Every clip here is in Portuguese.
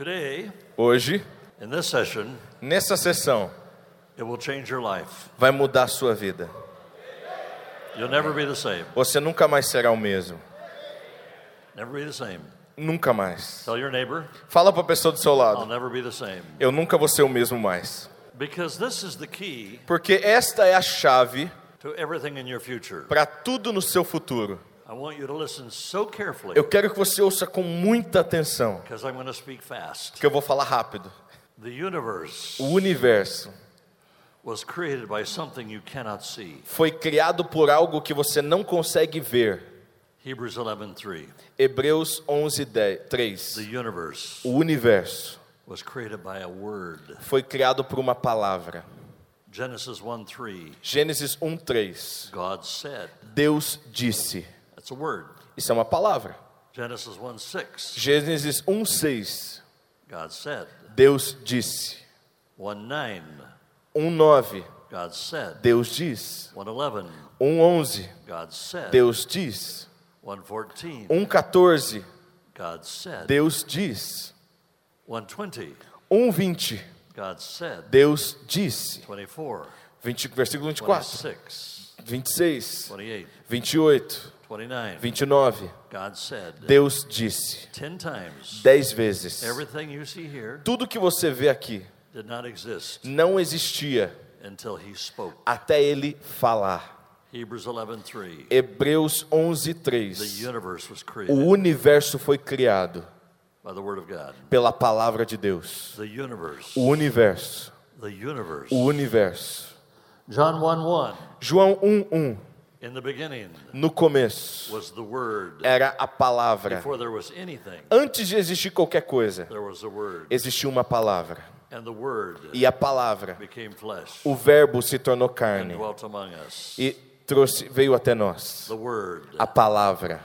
Today, Hoje, in this session, nessa sessão, it will change your life. vai mudar a sua vida. You'll never be the same. Você nunca mais será o mesmo. Never be the same. Nunca mais. Tell your neighbor, Fala para a pessoa do seu I'll lado. never be the same. Eu nunca vou ser o mesmo mais. Because this is the key Porque esta é a chave to everything in your future. para tudo no seu futuro. I want you to listen so carefully Eu quero que você ouça com muita atenção, because I'm going to speak fast. que eu vou falar rápido. The universe O universo was created by something you cannot see. foi criado por algo que você não consegue ver. Hebrews 11:3. Hebreus 11, 10, 3. The universe O universo was created by a word. foi criado por uma palavra. Genesis 1:3. Gênesis 1, 3. God said. Deus disse. That's a word. Isso é uma palavra. Genesis 1:6. Gênesis 1, 6. God said. Deus disse. 1:9. 1, 9. God said. Deus diz. 1:11. 1, 11. God said. Deus diz. 1:14. 1, 14. God said. Deus diz. 1:20. 1, 20. God said. Deus disse. 24. 20, versículo 24. 26. 26. 28. 28. 29. 29. God said. Deus disse. 10 times. Dez vezes. Everything you see here Tudo que você vê aqui did not exist não existia until he spoke. até ele falar. Hebrews 11:3. Hebreus 11, The 3. universe was O created universo foi criado by the word of God. pela palavra de Deus. The universe. O universo. The universe. O universo. John 1:1. João 1, 1. In the beginning No começo era a palavra. Antes de existir qualquer coisa, existia uma palavra. E a palavra, o verbo se tornou carne e trouxe, veio até nós. A palavra.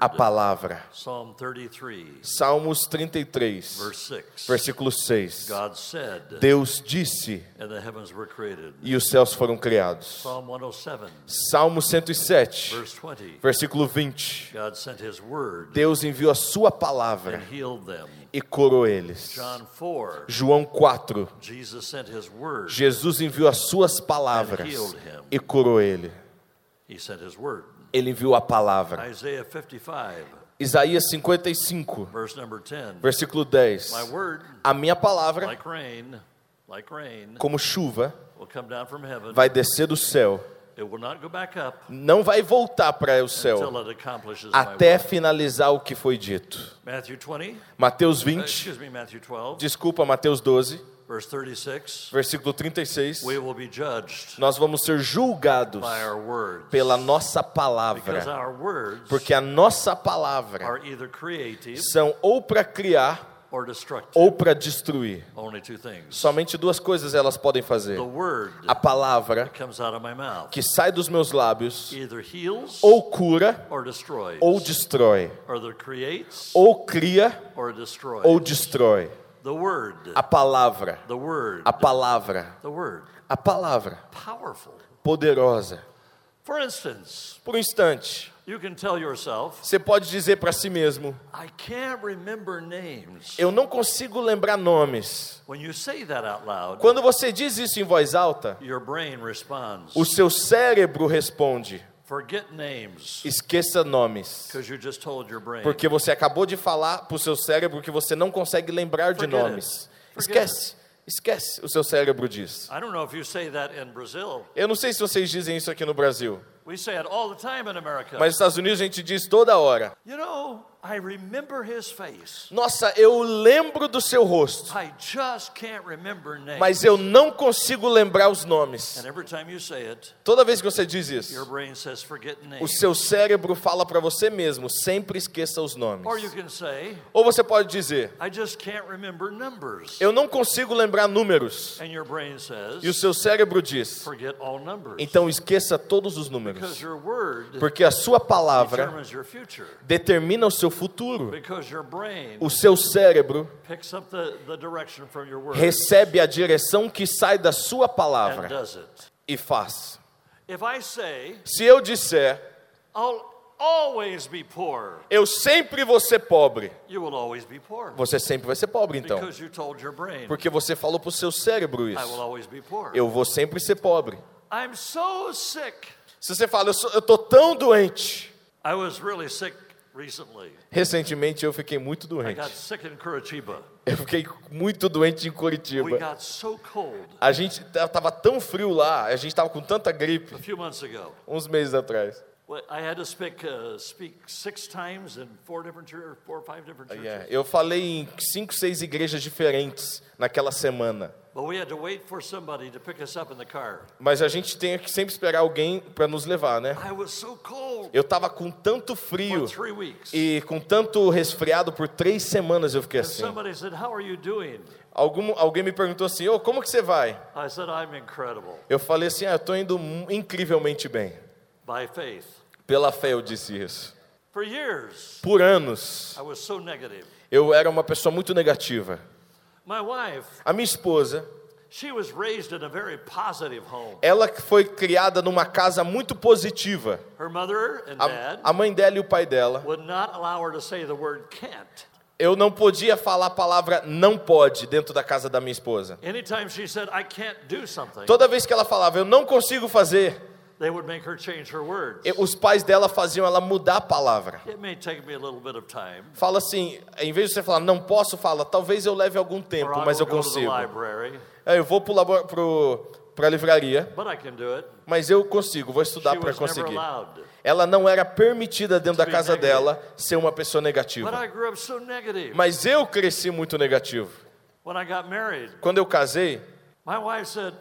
A palavra. Psalm 33, Salmos 33, verse 6. versículo 6. God said, Deus disse e os céus foram criados. 107, Salmo 107, verse 20. versículo 20. God sent his word Deus enviou a sua palavra e curou eles. John 4, João 4. Jesus sent his word. Jesus enviou as suas palavras e curou ele. He sent his word. Ele enviou a palavra. Isaiah 55, Isaías 55, verse number 10. versículo 10. My word, A minha palavra, como chuva, will come down from heaven. vai descer do céu. It will not go back up Não vai voltar para o céu até finalizar o que foi dito. Matthew 20, Mateus uh, 20, excuse me, Matthew 12, desculpa, Mateus 12, verse 36. versículo 36. We will be judged Nós vamos ser julgados by our words. pela nossa palavra, our words porque a nossa palavra are either creative são ou para criar ou para destruir. Only two things. Somente duas coisas elas podem fazer. The word A palavra comes out of my mouth que sai dos meus lábios ou cura ou destrói, ou cria ou destrói. The word. A palavra, The word. a palavra, The word. a palavra Powerful. poderosa. For instance, Por um instante, you can tell yourself, você pode dizer para si mesmo: I can't remember names. Eu não consigo lembrar nomes. When you say that out loud, Quando você diz isso em voz alta, your brain responds. o seu cérebro responde: Esqueça nomes. because you just told your brain. Porque você acabou de falar para o seu cérebro que você não consegue lembrar de nomes. Esquece, esquece, o seu cérebro diz. I don't know if you say that in Brazil. Eu não sei se vocês dizem isso aqui no Brasil, We say it all the time in America. mas nos Estados Unidos a gente diz toda hora. you know, I remember his face. Nossa, eu lembro do seu rosto, I just can't remember names. mas eu não consigo lembrar os nomes. and every time you say it, Toda vez que você diz your isso, brain says forget o names. seu cérebro fala para você mesmo: sempre esqueça os nomes. Or you can say, Ou você pode dizer: I just can't remember numbers. eu não consigo lembrar números. and your brain says, E o seu cérebro diz: forget all numbers. então esqueça todos os because números. your word Porque a sua palavra your determina o seu futuro. Because your brain O seu cérebro picks up the, the direction from your word recebe a direção que sai da sua palavra e faz. Se eu disser, I'll, always be poor. Eu sempre vou ser pobre. Você sempre vai ser pobre, então. Because you told your brain, Porque você falou pro seu cérebro isso. Eu vou sempre ser pobre. I'm so sick. Se você fala, eu, tô tão doente. Recentemente eu fiquei muito doente. Eu fiquei muito doente em Curitiba. A gente t- tava tão frio lá, a gente tava com tanta gripe uns meses atrás. Eu falei em cinco, seis igrejas diferentes naquela semana. Mas a gente tem que sempre esperar alguém para nos levar, né? I was so cold Eu tava com tanto frio e com tanto resfriado por três semanas eu fiquei assim. Algum, alguém me perguntou assim, ô, como que você vai? Eu falei assim, ah, eu tô indo incrivelmente bem. By faith. Pela fé eu disse isso. Por anos, eu era uma pessoa muito negativa. A minha esposa, ela foi criada numa casa muito positiva. A, a mãe dela e o pai dela. Eu não podia falar a palavra não pode dentro da casa da minha esposa. Toda vez que ela falava eu não consigo fazer, they would make her change her words. os pais dela faziam ela mudar a palavra. It may take me a little bit of time, Fala assim, em vez de você falar não posso, fala talvez eu leve algum tempo, mas eu consigo. Aí eu vou para a livraria, but I can do it. mas eu consigo, vou estudar para conseguir. Ela não era permitida dentro da casa dela ser uma pessoa But negativa. I grew up so negative. Mas eu cresci muito negativo. When I got married, Quando eu casei, my wife said,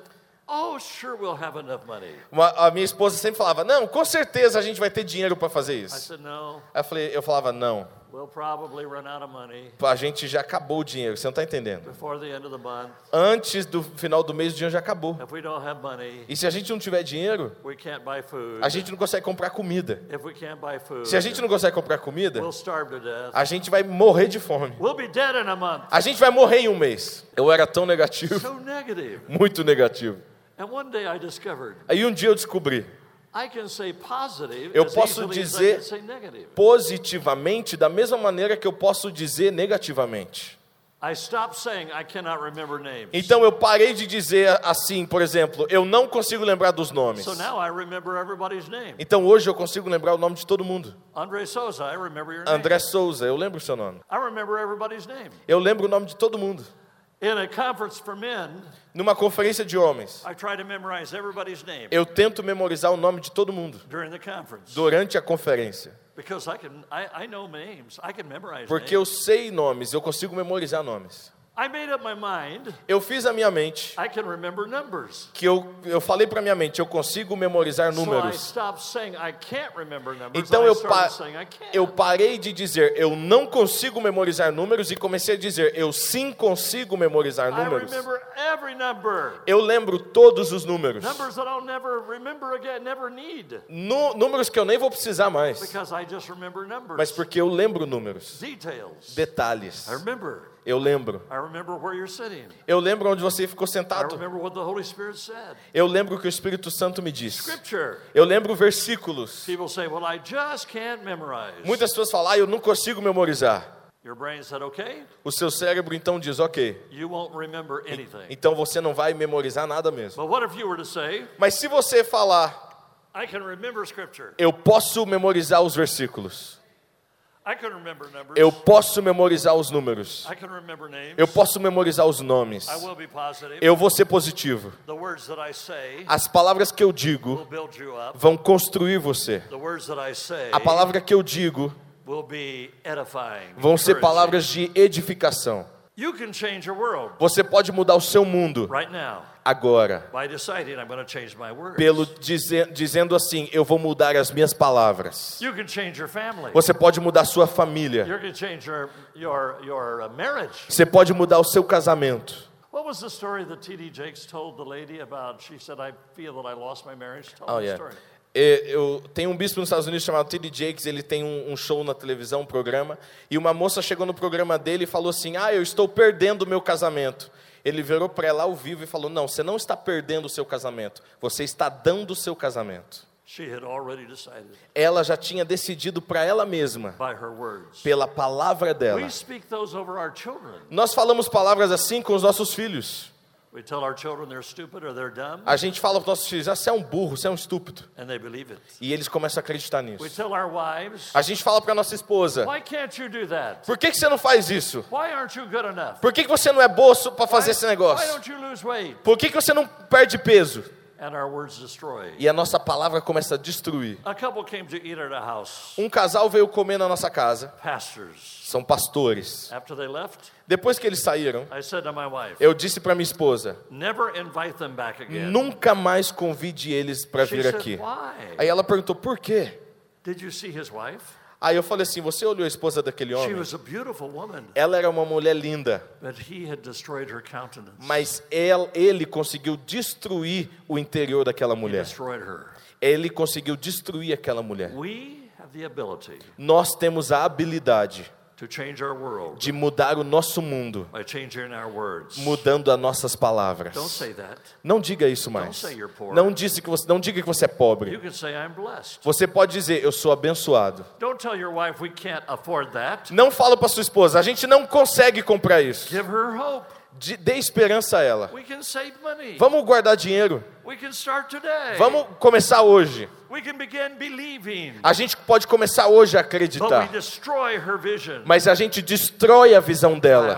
Oh, sure, we'll have enough money. uma- a minha esposa sempre falava: "Não, com certeza a gente vai ter dinheiro para fazer I isso". said, No, eu, falei, eu falava: "Não, we'll probably run out of money a gente já acabou o dinheiro, você não está entendendo. before the end of the month. Antes do final do mês o dinheiro já acabou. If we don't have money, E se a gente não tiver dinheiro, we can't buy food. a gente não consegue comprar comida. If we can't buy food, Se a gente não consegue comprar comida, we'll starve to death. a gente vai morrer de fome. We'll be dead in a month. A gente vai morrer em um mês. Eu era tão negativo, So negative. muito negativo. And one day I discovered Aí um dia eu descobri, I can say positive Eu posso dizer- positivamente da mesma maneira que eu posso dizer negativamente. I stopped saying I cannot remember names. Então eu parei de dizer assim, por exemplo, eu não consigo lembrar dos nomes. So now I remember everybody's name. Então hoje eu consigo lembrar o nome de todo mundo. Andre Souza, I remember your name. André Souza, eu lembro o seu nome. I remember everybody's name. Eu lembro o nome de todo mundo. In a conference for men, Numa conferência de homens, I try to memorize everybody's name eu tento memorizar o nome de todo mundo during the conference durante a conferência. because I can I, I know names. I can memorize Porque eu sei nomes, eu consigo memorizar nomes. Eu fiz a minha mente, I can remember numbers. que eu, eu falei para minha mente, eu consigo memorizar números. Então eu, pa eu parei de dizer eu não consigo memorizar números e comecei a dizer eu sim consigo memorizar números. Eu lembro todos os números. Nu- números que eu nem vou precisar mais. Mas porque eu lembro números. Details. Detalhes. Eu lembro. Eu lembro onde você ficou sentado. Eu lembro o que o Espírito Santo me disse. Eu lembro versículos. Muitas pessoas falam, ah, eu não consigo memorizar. O seu cérebro então diz, ok, então você não vai memorizar nada mesmo. Mas se você falar, eu posso memorizar os versículos, I can remember numbers. Eu posso memorizar os números, eu posso memorizar os nomes, eu vou ser positivo. As palavras que eu digo vão construir você. A palavra que eu digo vão ser palavras de edificação. Você pode mudar o seu mundo agora, by deciding I'm going to change my words. pelo dize- dizendo assim, eu vou mudar as minhas palavras. Você pode mudar sua família. Uh. Você pode mudar o seu casamento. What was the story that T.D. Jakes told the lady about? She said, "I feel that I lost my marriage." Tell Oh, yeah. story. Eu tenho um bispo nos Estados Unidos chamado T.D. Jakes, ele tem um, um show na televisão, um programa, e uma moça chegou no programa dele e falou assim: Ah, eu estou perdendo o meu casamento. Ele virou para ela ao vivo e falou: Não, você não está perdendo o seu casamento, você está dando o seu casamento. Ela já tinha decidido para ela mesma, pela palavra dela. Nós falamos palavras assim com os nossos filhos. We tell our children they're stupid or they're dumb, A gente fala para os nossos filhos: ah, você é um burro, você é um estúpido. and they believe it. E eles começam a acreditar We nisso. tell our wives, A gente fala para nossa esposa: why can't you do that? por que, que você não faz isso? Why aren't you good enough? Por que, que você não é boa para fazer esse Why negócio? don't you lose weight? Por que, que você não perde peso? And our words destroy. E a nossa palavra começa a destruir. A couple came to eat at a house, Um casal veio comer na nossa casa, pastors. são pastores. After they left, Depois que eles saíram, I said to my wife, eu disse para minha esposa: never invite them back again. nunca mais convide eles para vir aqui. why? Aí ela perguntou: por quê? Aí eu falei assim: você olhou a esposa daquele homem? was a beautiful woman, Ela era uma mulher linda, mas el- ele conseguiu destruir o interior daquela He mulher. Ele conseguiu destruir aquela mulher. Nós temos a habilidade de mudar o nosso mundo, mudando as nossas palavras. Não diga isso mais. Não disse que você, não diga que você é pobre. Você pode dizer eu sou abençoado. Não fala para sua esposa, a gente não consegue comprar isso. De- Dê esperança a ela. Vamos guardar dinheiro. Vamos começar hoje. A gente pode começar hoje a acreditar. Mas a gente destrói a visão dela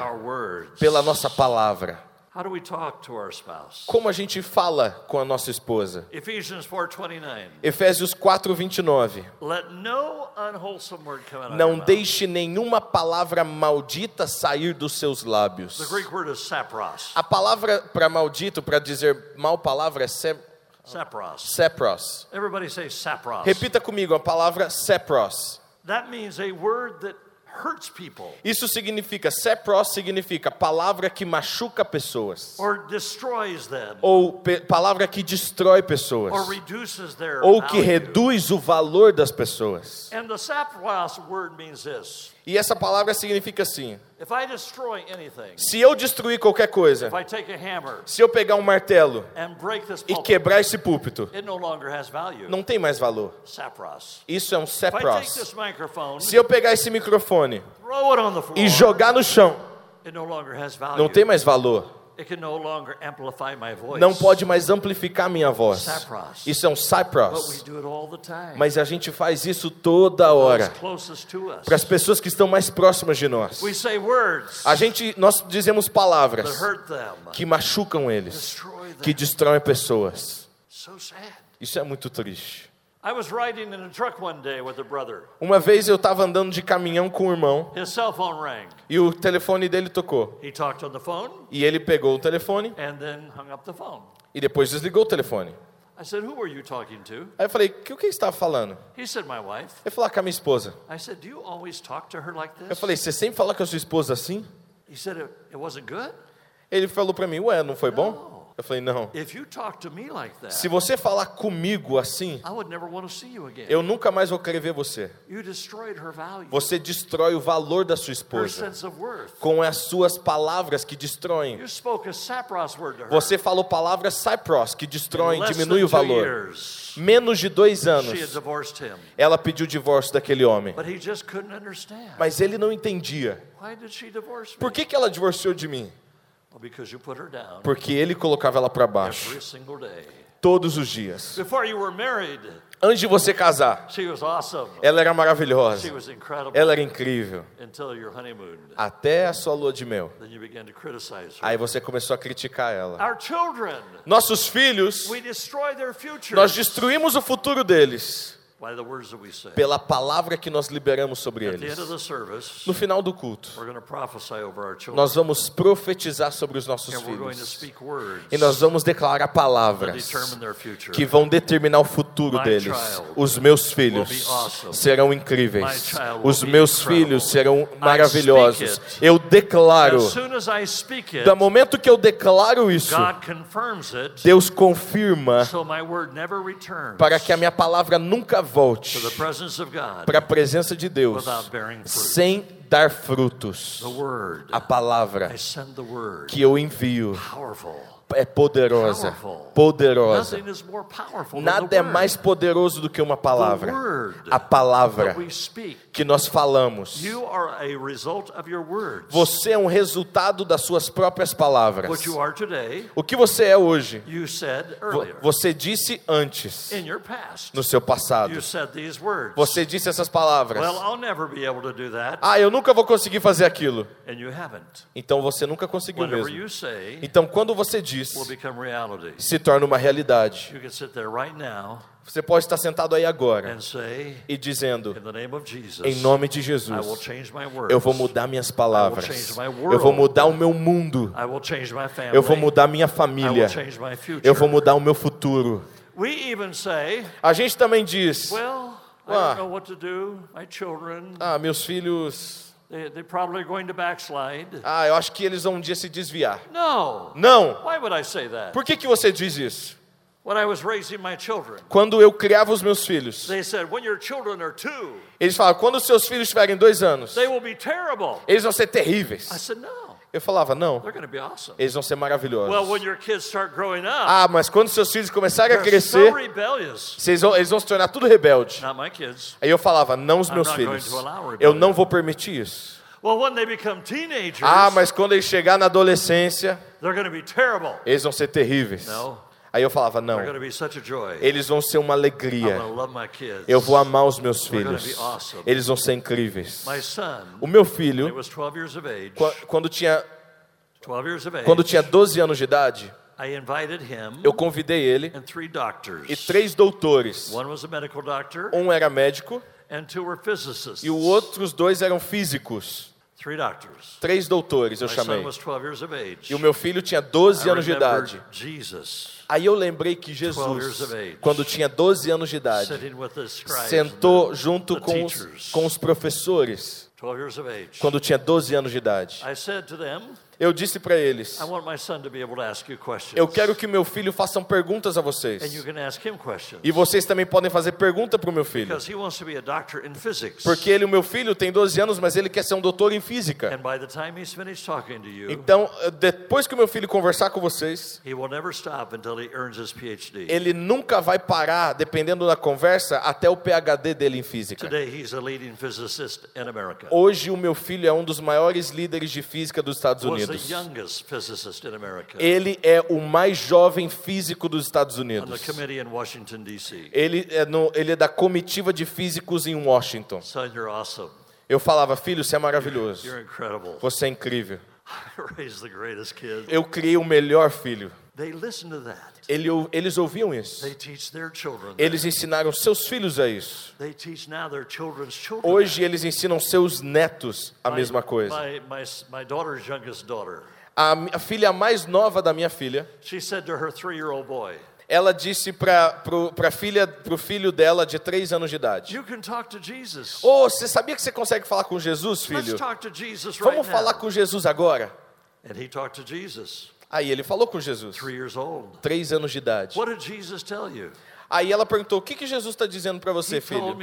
pela nossa palavra. How do we talk to our spouse? Como a gente fala com a nossa esposa? Ephesians 4:29. Efésios 4:29. Let no unwholesome word come out of Não deixe nenhuma palavra maldita sair dos seus The lábios. Greek word is sapros. A palavra para maldito, para dizer mal palavra é se- Sapros. sepros. Everybody say sapros. Repita comigo a palavra sepros. That means a word that hurts people Isso significa, sepros significa palavra que machuca pessoas. or destroys them Ou pe- palavra que destrói or pessoas. reduces their Ou que value. reduz o valor das pessoas. And the sapros word means this. E essa palavra significa assim: se eu destruir qualquer coisa, se eu pegar um martelo e quebrar esse púlpito, não tem mais valor. Isso é um sepros. Se eu pegar esse microfone e jogar no chão, não tem mais valor. Não pode mais amplificar minha voz. Isso é um time. Mas a gente faz isso toda hora para as pessoas que estão mais próximas de nós. A gente, nós dizemos palavras que machucam eles, que destroem pessoas. Isso é muito triste. I was riding in a truck one day with a brother. Uma vez eu estava andando de caminhão com o irmão His cell phone rang. e o telefone dele tocou. He talked on the phone E ele pegou o telefone and then hung up the phone. e depois desligou o telefone. I said, Who were you talking to? Aí eu falei, que, o que estava falando? He said, My wife. Ele falou, ah, com a minha esposa. I said, Do you always talk to her like Eu this? falei, você sempre fala com a sua esposa assim? He said, it wasn't good. Ele falou para mim, ué, não foi bom? Eu falei, não. Se você falar comigo assim, eu nunca mais vou querer ver você. Você destrói o valor da sua esposa com as suas palavras que destroem. Você falou palavras cypros que destroem, diminui o valor. Menos de dois anos, ela pediu o divórcio daquele homem. Mas ele não entendia. Por que, que ela divorciou de mim? Well, because you put her down Porque ele colocava ela para baixo every single day. todos os dias. Before you were married, Antes de você casar, ela era maravilhosa, ela era incrível. Até a sua lua de mel. Aí você começou a criticar ela. Nossos filhos, we destroy their future nós destruímos o futuro deles by the words that we say. pela palavra que nós liberamos sobre eles. No final do culto, nós vamos profetizar sobre os nossos filhos. E nós vamos declarar palavras que vão determinar o futuro deles. Os meus filhos serão incríveis. Os meus filhos serão maravilhosos. Eu declaro, do momento que eu declaro isso, Deus confirma para que a minha palavra nunca volte para a presença de Deus sem dar frutos. A palavra que eu envio. É poderosa, poderosa. Nada é mais poderoso do que uma palavra. A palavra que nós falamos. You are a result of your words. Você é um resultado das suas próprias palavras. O que você é hoje, você disse antes, no seu passado. you said these words. Você disse essas palavras. Well, I'll never be able to do that. Ah, eu nunca vou conseguir fazer aquilo. Então você nunca conseguiu mesmo. Então quando você diz, will become reality. se torna uma realidade. You can sit there right now Você pode estar sentado aí agora e dizendo, em nome de Jesus, eu vou mudar minhas palavras. Eu vou mudar o meu mundo. Eu vou mudar minha família. Eu vou mudar o meu futuro. We even say, A gente também diz, well, I don't know what to do. My children, ah, meus filhos, they, they're probably going to backslide. ah, eu acho que eles vão um dia se desviar. No. Não. Why would I say that? Por que, que você diz isso? When I was raising my children, Quando eu criava os meus filhos, they said, when your children are two, eles falavam, quando os seus filhos tiverem dois anos, they will be terrible. eles vão ser I terríveis. said, no, Eu falava, não, they're going to be awesome. eles vão ser Well, maravilhosos. when your kids start growing up, Ah, mas quando seus filhos começarem a so crescer, vocês vão, eles vão se tornar tudo rebelde. Aí eu falava, não os meus filhos. Eu não vou permitir isso. Well, when they become teenagers, Ah, mas quando eles chegar na adolescência, they're going to be terrible. eles vão ser terríveis. No, Aí eu falava, não, eles vão ser uma alegria. Eu vou amar os meus filhos. Eles vão ser incríveis. O meu filho, was 12 years of age, qua- quando tinha, 12 years of age, quando tinha 12 anos de idade, eu convidei ele e três doutores. Um era médico e os outros dois eram físicos. Três doutores eu chamei. was 12 years of age. E o meu filho tinha 12 I anos de idade. Jesus Aí eu lembrei que 12 years Jesus, quando tinha 12 anos de idade, sitting with the scribes sentou junto com os, com os professores 12 years of age. quando tinha 12 anos de idade. Eu disse para eles. Eu quero que meu filho façam perguntas a vocês. E vocês também podem fazer pergunta para o meu filho. Porque ele, o meu filho, tem 12 anos, mas ele quer ser um doutor em física. Então, eh, depois que o meu filho conversar com vocês, ele nunca vai parar, dependendo da conversa, até o PhD dele em física. Hoje, o meu filho é um dos maiores líderes de física dos Estados the Unidos. Ele é o mais jovem físico dos Estados Unidos. Ele é, no, ele é da comitiva de físicos em Washington. Eu falava, filho, você é maravilhoso. Você é incrível. Eu criei o melhor filho. They listen to that. Ele, eles ouviam isso. They teach their children. that. Eles ensinaram seus filhos a isso. Hoje eles ensinam seus netos a mesma coisa. My, my, my daughter's youngest daughter, A, filha mais nova da minha filha, she said to her three-year-old boy, ela disse para a filha, pro filho dela de três anos de idade: "You can talk to Jesus. Ô, você sabia que você consegue falar com Jesus, filho? talk to Jesus right Vamos now." falar com Jesus agora. And he talked to Jesus, Aí ele falou com Jesus, três anos de idade. What did Jesus tell you? Aí ela perguntou: O que, que Jesus está dizendo para você, filho?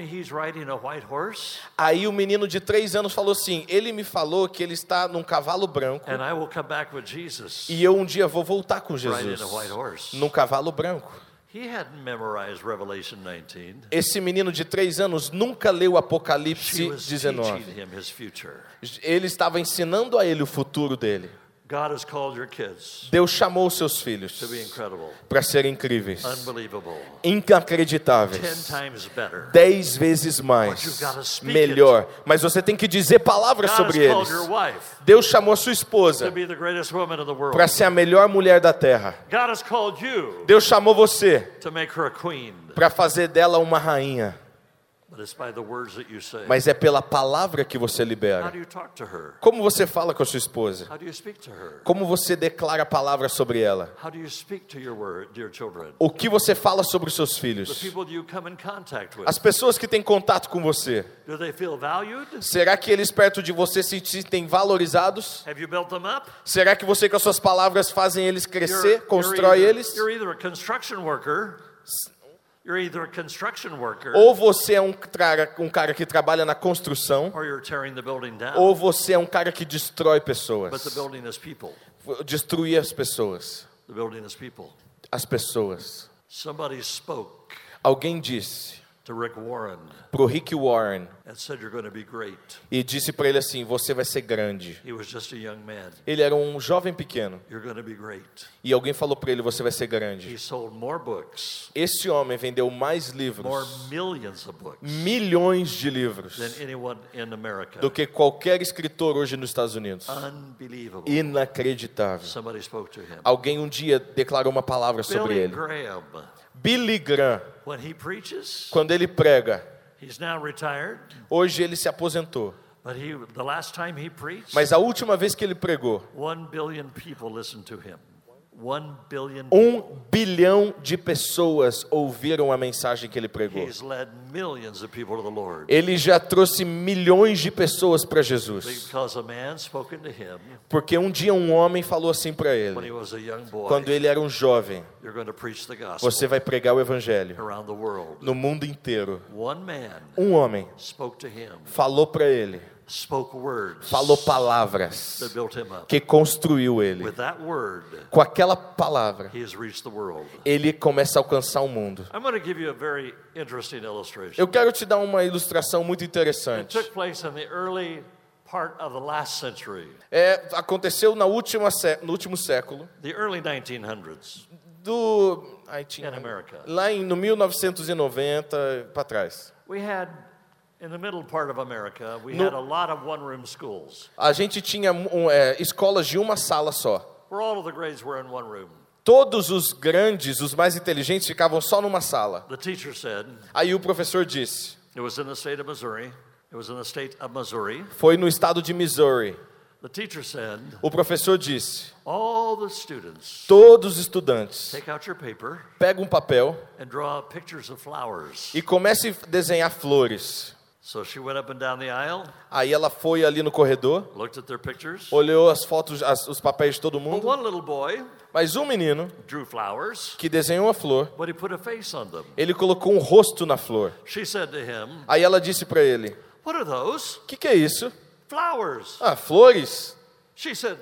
Aí o menino de três anos falou assim: Ele me falou que ele está num cavalo branco e eu um dia vou voltar com Jesus num cavalo branco. He hadn't memorized Revelation 19. Esse menino de três anos nunca leu Apocalipse was 19. teaching him his future. Ele estava ensinando a ele o futuro dele. Deus chamou os seus filhos para serem incríveis, inacreditáveis, dez vezes mais, melhor. Mas você tem que dizer palavras sobre eles. Deus chamou a sua esposa para ser a melhor mulher da terra. Deus chamou você to make her a queen. para fazer dela uma rainha. Mas é pela palavra que você How libera. do you talk to her? Como você fala com a sua esposa? How do you speak to her? Como você declara a palavra sobre ela? O que você fala sobre os seus filhos? As pessoas que têm contato com você, será que eles perto de você se sentem valorizados? Será que você com as suas palavras fazem eles crescer, constrói eles? Ou você é um cara, um cara que trabalha na construção, or you're tearing the building down. ou você é um cara que destrói But the pessoas. building is people. Destruir as pessoas. The building is people. As pessoas. Somebody spoke Alguém disse Warren pro Rick Warren e disse para ele assim: "Você vai ser grande". Ele era um jovem pequeno. E alguém falou para ele: "Você vai ser grande". Esse homem vendeu mais livros, milhões de livros, do que qualquer escritor hoje nos Estados Unidos. Inacreditável. Alguém um dia declarou uma palavra sobre ele. Billy Graham, when he preaches, quando ele prega, he's now retired, hoje ele se aposentou. but he, the last time he preached, Mas a última vez que ele pregou, one billion people listened to him. Um bilhão de pessoas ouviram a mensagem que ele pregou. Ele já trouxe milhões de pessoas para Jesus. Porque um dia um homem falou assim para ele, quando ele era um jovem: Você vai pregar o evangelho no mundo inteiro. Um homem spoke to him, falou para ele, falou palavras that built him up. que construiu ele. With that word, Com aquela palavra, he has reached the world. ele começa a alcançar o mundo. Eu quero te dar uma ilustração muito It interessante. É, aconteceu na última no último século, the early 1900s. do lá em no 1990 para trás. We had, No- a gente tinha um, é, escolas de uma sala só. where all of the grades were in one room. Todos os grandes, os mais inteligentes, ficavam só numa sala. The teacher said, Aí o professor disse: it was in the state of Missouri. It was in the state of Missouri. foi no estado de Missouri. The teacher said, O professor disse: all the students todos os estudantes, take out your paper pega um papel and draw pictures of flowers. e comece a desenhar flores. So she went up and down the aisle, Aí ela foi ali no corredor, looked at their pictures. olhou as fotos, as- os papéis de todo But mundo. one little boy Mas um menino drew flowers, que desenhou uma flor, but he put a face on them. ele colocou um rosto na flor. She said to him, Aí ela disse para ele: What are those? "O que, que é isso?" Flowers. Ah, flores. She said,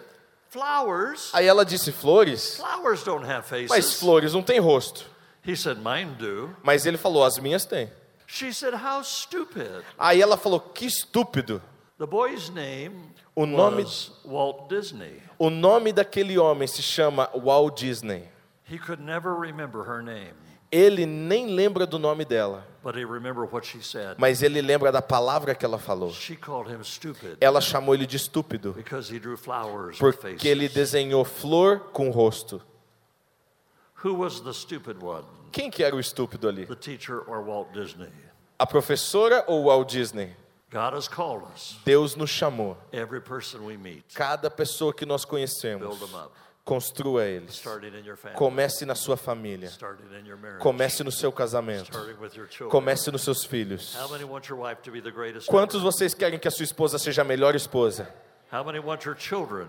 Flowers? Aí ela disse: "Flores? Flowers don't have Mas faces. flores não têm rosto." He said, Mine do. Mas ele falou: "As minhas têm." She said, How stupid. Aí ela falou: "Que estúpido." The boy's name O nome- was Walt Disney. O nome daquele homem se chama Walt Disney. He could never remember her name, Ele nem lembra do nome dela, but he what she said. mas ele lembra da palavra que ela falou. She called him stupid Ela chamou ele de estúpido, because he drew flowers with faces. porque ele desenhou flor com rosto. Who was the stupid one? Quem que era o estúpido ali? A professora ou o Walt Disney? Deus nos chamou. Cada pessoa que nós conhecemos, construa eles. Comece na sua família. Comece no seu casamento. Comece nos seus filhos. Quantos vocês querem que a sua esposa seja a melhor esposa?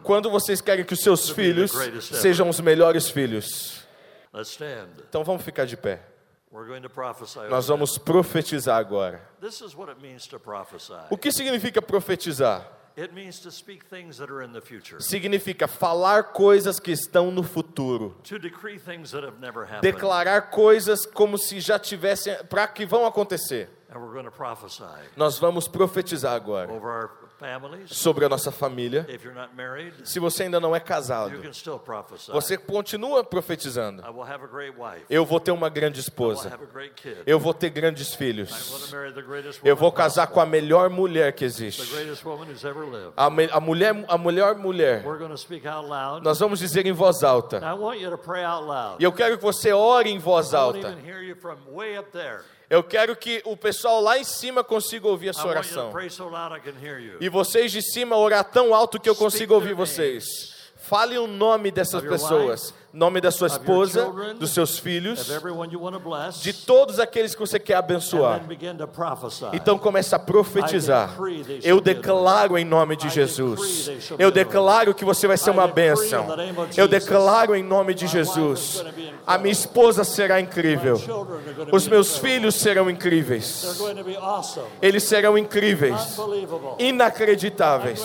Quando vocês querem que os seus filhos sejam os melhores filhos? Então vamos ficar de pé. We're going to prophesy. over Nós vamos profetizar agora. them. This is what it means to prophesy. O que significa profetizar? It means to speak things that are in the future, Significa falar coisas que estão no futuro. to decree things that have never happened. Declarar coisas como se já tivessem, para que vão acontecer. And we're going to prophesy Nós vamos profetizar agora. Sobre a nossa família. Se você ainda não é casado, você continua profetizando. Eu vou ter uma grande esposa. Eu vou ter grandes filhos. Eu vou casar com a melhor mulher que existe. A, me- a mulher, a melhor mulher. Nós vamos dizer em voz alta. I want you to pray out loud. E eu quero que você ore em voz alta. Eu quero que o pessoal lá em cima consiga ouvir a I sua want you to oração. E vocês de cima orar tão alto que eu consiga ouvir vocês. Fale o nome dessas pessoas, nome da sua esposa, dos seus filhos, de todos aqueles que você quer abençoar. Então comece a profetizar. Eu declaro em nome de Jesus. Eu declaro que você vai ser uma bênção. Eu declaro em nome de Jesus. A minha esposa será incrível. Os meus filhos serão incríveis. Eles serão incríveis. Inacreditáveis.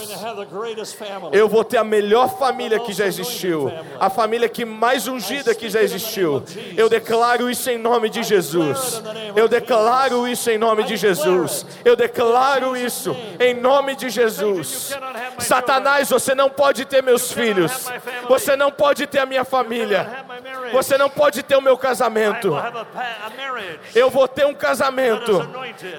Eu vou ter a melhor família que já existiu, a família que mais ungida que já existiu. Eu declaro isso em nome de Jesus. Eu declaro isso em nome de Jesus. Eu declaro isso em nome de Jesus. Satanás, você não pode ter meus filhos. Você não pode ter a minha família. Você não pode ter o meu casamento. Eu vou ter um casamento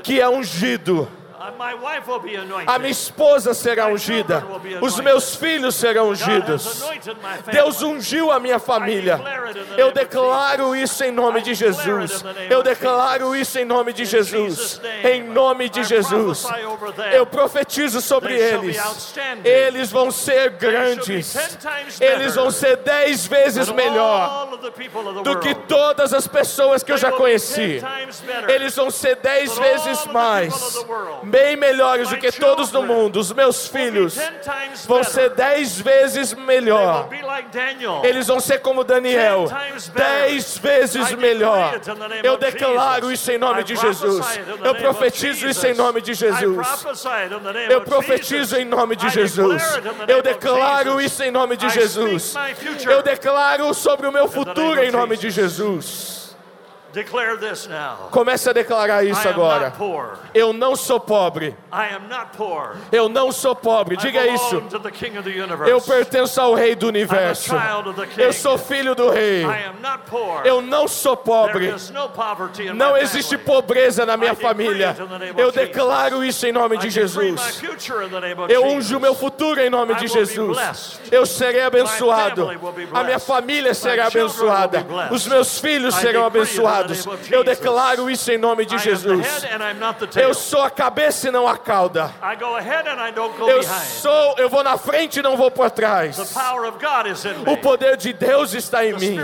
que é ungido. Uh. A minha esposa será ungida. Os meus filhos serão ungidos. Deus ungiu a minha família. Eu declaro isso em nome de Jesus. Eu declaro isso em nome de Jesus. Em nome de Jesus. Eu profetizo sobre eles. Eles vão ser grandes. Eles vão ser dez vezes melhor do que todas as pessoas que eu já conheci. Eles vão ser dez vezes mais, bem melhores do que todos no mundo. Os meus filhos vão ser dez vezes melhor. Eles vão ser como Daniel, dez vezes melhor. Eu declaro isso em nome de Jesus. Eu profetizo isso em nome de Jesus. Eu profetizo em nome de Jesus. Eu declaro isso em nome de Jesus. Eu declaro sobre o meu futuro em nome de Jesus. Declare this now. Comece a declarar isso agora. Eu não sou pobre. Eu não sou pobre. Diga isso. Eu pertenço ao Rei do Universo. Eu sou filho do Rei. Eu não sou pobre. Não existe pobreza na minha família. Eu declaro isso em nome de Jesus. Eu unjo meu futuro em nome de Jesus. Eu serei abençoado. A minha família será abençoada. Os meus filhos serão abençoados. Eu declaro isso em nome de Jesus. Eu sou a cabeça e não a cauda. Eu sou, eu vou na frente e não vou por trás. O poder de Deus está em mim.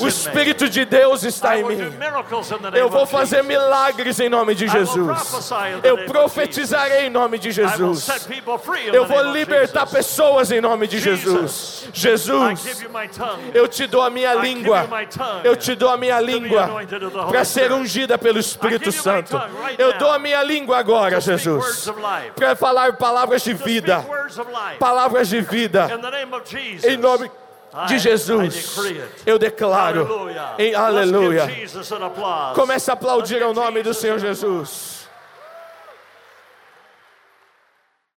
O Espírito de Deus está em mim. Eu vou fazer milagres em nome de Jesus. Eu profetizarei em nome de Jesus. Eu vou libertar pessoas em nome de Jesus. Jesus. Eu te dou a minha língua. Eu te dou a minha língua para ser ungida pelo Espírito Santo. Eu dou a minha língua agora, Jesus, para falar palavras de vida. Palavras de vida. Em nome de Jesus. Eu declaro. Em aleluia. Comece a aplaudir ao nome do Senhor Jesus.